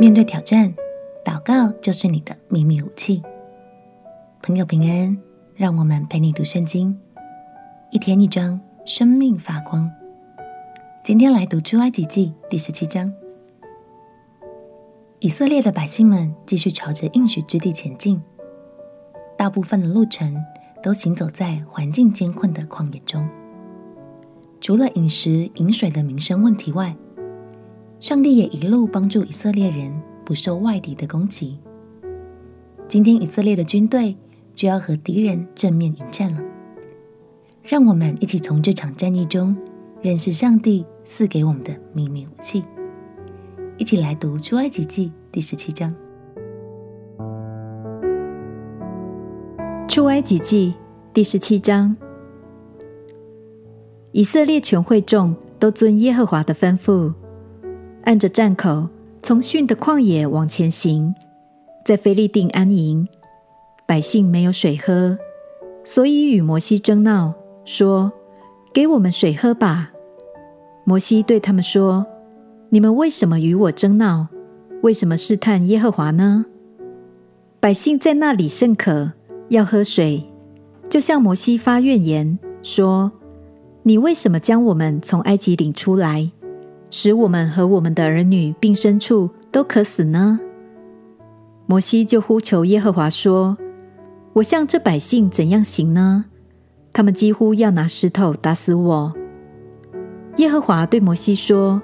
面对挑战，祷告就是你的秘密武器。朋友平安，让我们陪你读圣经，一天一章，生命发光。今天来读出埃及记第十七章。以色列的百姓们继续朝着应许之地前进，大部分的路程都行走在环境艰困的旷野中。除了饮食饮水的民生问题外，上帝也一路帮助以色列人不受外敌的攻击。今天以色列的军队就要和敌人正面迎战了。让我们一起从这场战役中认识上帝赐给我们的秘密武器。一起来读出埃及记第十七章。出埃及记第十七章，以色列全会众都遵耶和华的吩咐。按着站口，从逊的旷野往前行，在菲利定安营。百姓没有水喝，所以与摩西争闹，说：“给我们水喝吧。”摩西对他们说：“你们为什么与我争闹？为什么试探耶和华呢？”百姓在那里甚渴，要喝水，就向摩西发怨言，说：“你为什么将我们从埃及领出来？”使我们和我们的儿女并牲畜都渴死呢？摩西就呼求耶和华说：“我向这百姓怎样行呢？他们几乎要拿石头打死我。”耶和华对摩西说：“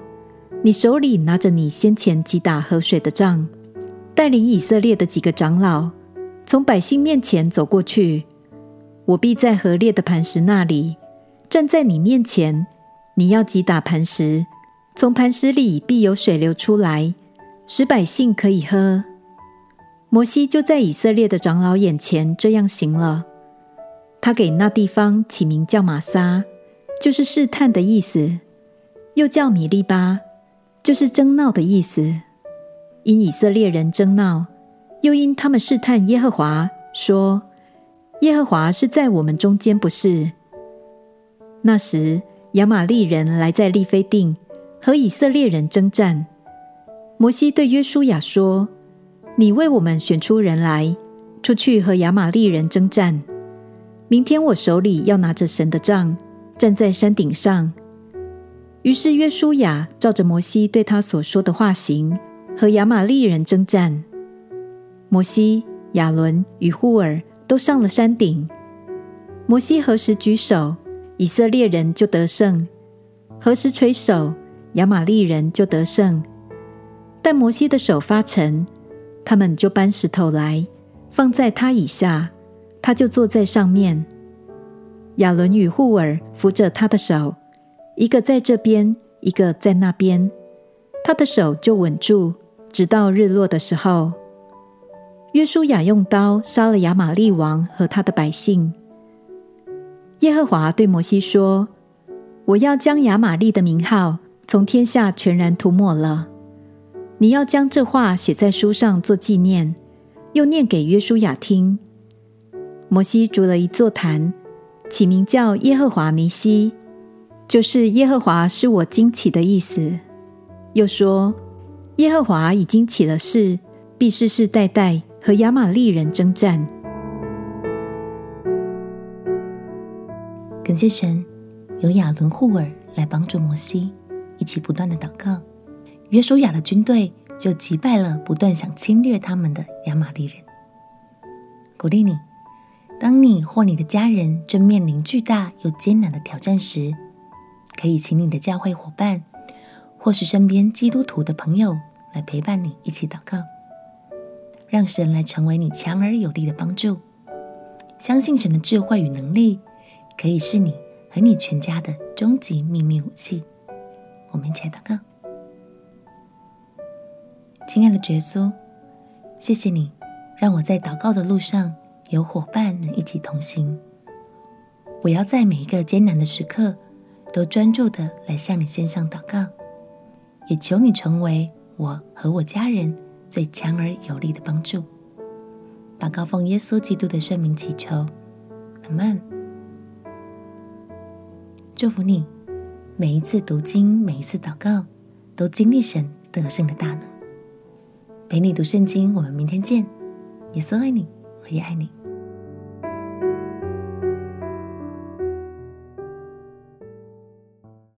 你手里拿着你先前击打河水的杖，带领以色列的几个长老从百姓面前走过去。我必在河裂的磐石那里站在你面前，你要击打磐石。”从磐石里必有水流出来，使百姓可以喝。摩西就在以色列的长老眼前这样行了。他给那地方起名叫玛撒，就是试探的意思；又叫米利巴，就是争闹的意思。因以色列人争闹，又因他们试探耶和华，说：“耶和华是在我们中间，不是？”那时亚玛利人来在利非定。和以色列人征战，摩西对约书亚说：“你为我们选出人来，出去和亚玛利人征战。明天我手里要拿着神的杖，站在山顶上。”于是约书亚照着摩西对他所说的话行，和亚玛利人征战。摩西、亚伦与户珥都上了山顶。摩西何时举手，以色列人就得胜；何时垂手，亚玛利人就得胜，但摩西的手发沉，他们就搬石头来放在他以下，他就坐在上面。亚伦与户珥扶着他的手，一个在这边，一个在那边，他的手就稳住，直到日落的时候。约书亚用刀杀了亚玛利王和他的百姓。耶和华对摩西说：“我要将亚玛利的名号。”从天下全然涂抹了。你要将这话写在书上做纪念，又念给约书亚听。摩西筑了一座坛，起名叫耶和华尼西，就是耶和华是我惊奇的意思。又说，耶和华已经起了誓，必世世代代和亚玛利人征战。感谢神，有亚伦、户珥来帮助摩西。一起不断的祷告，约书亚的军队就击败了不断想侵略他们的亚玛力人。鼓励你，当你或你的家人正面临巨大又艰难的挑战时，可以请你的教会伙伴，或是身边基督徒的朋友来陪伴你一起祷告，让神来成为你强而有力的帮助。相信神的智慧与能力，可以是你和你全家的终极秘密武器。我们一起来祷告，亲爱的耶稣，谢谢你让我在祷告的路上有伙伴能一起同行。我要在每一个艰难的时刻都专注的来向你献上祷告，也求你成为我和我家人最强而有力的帮助。祷告奉耶稣基督的圣名祈求，阿门。祝福你。每一次读经，每一次祷告，都经历神得胜的大能。陪你读圣经，我们明天见。耶稣爱你，我也爱你。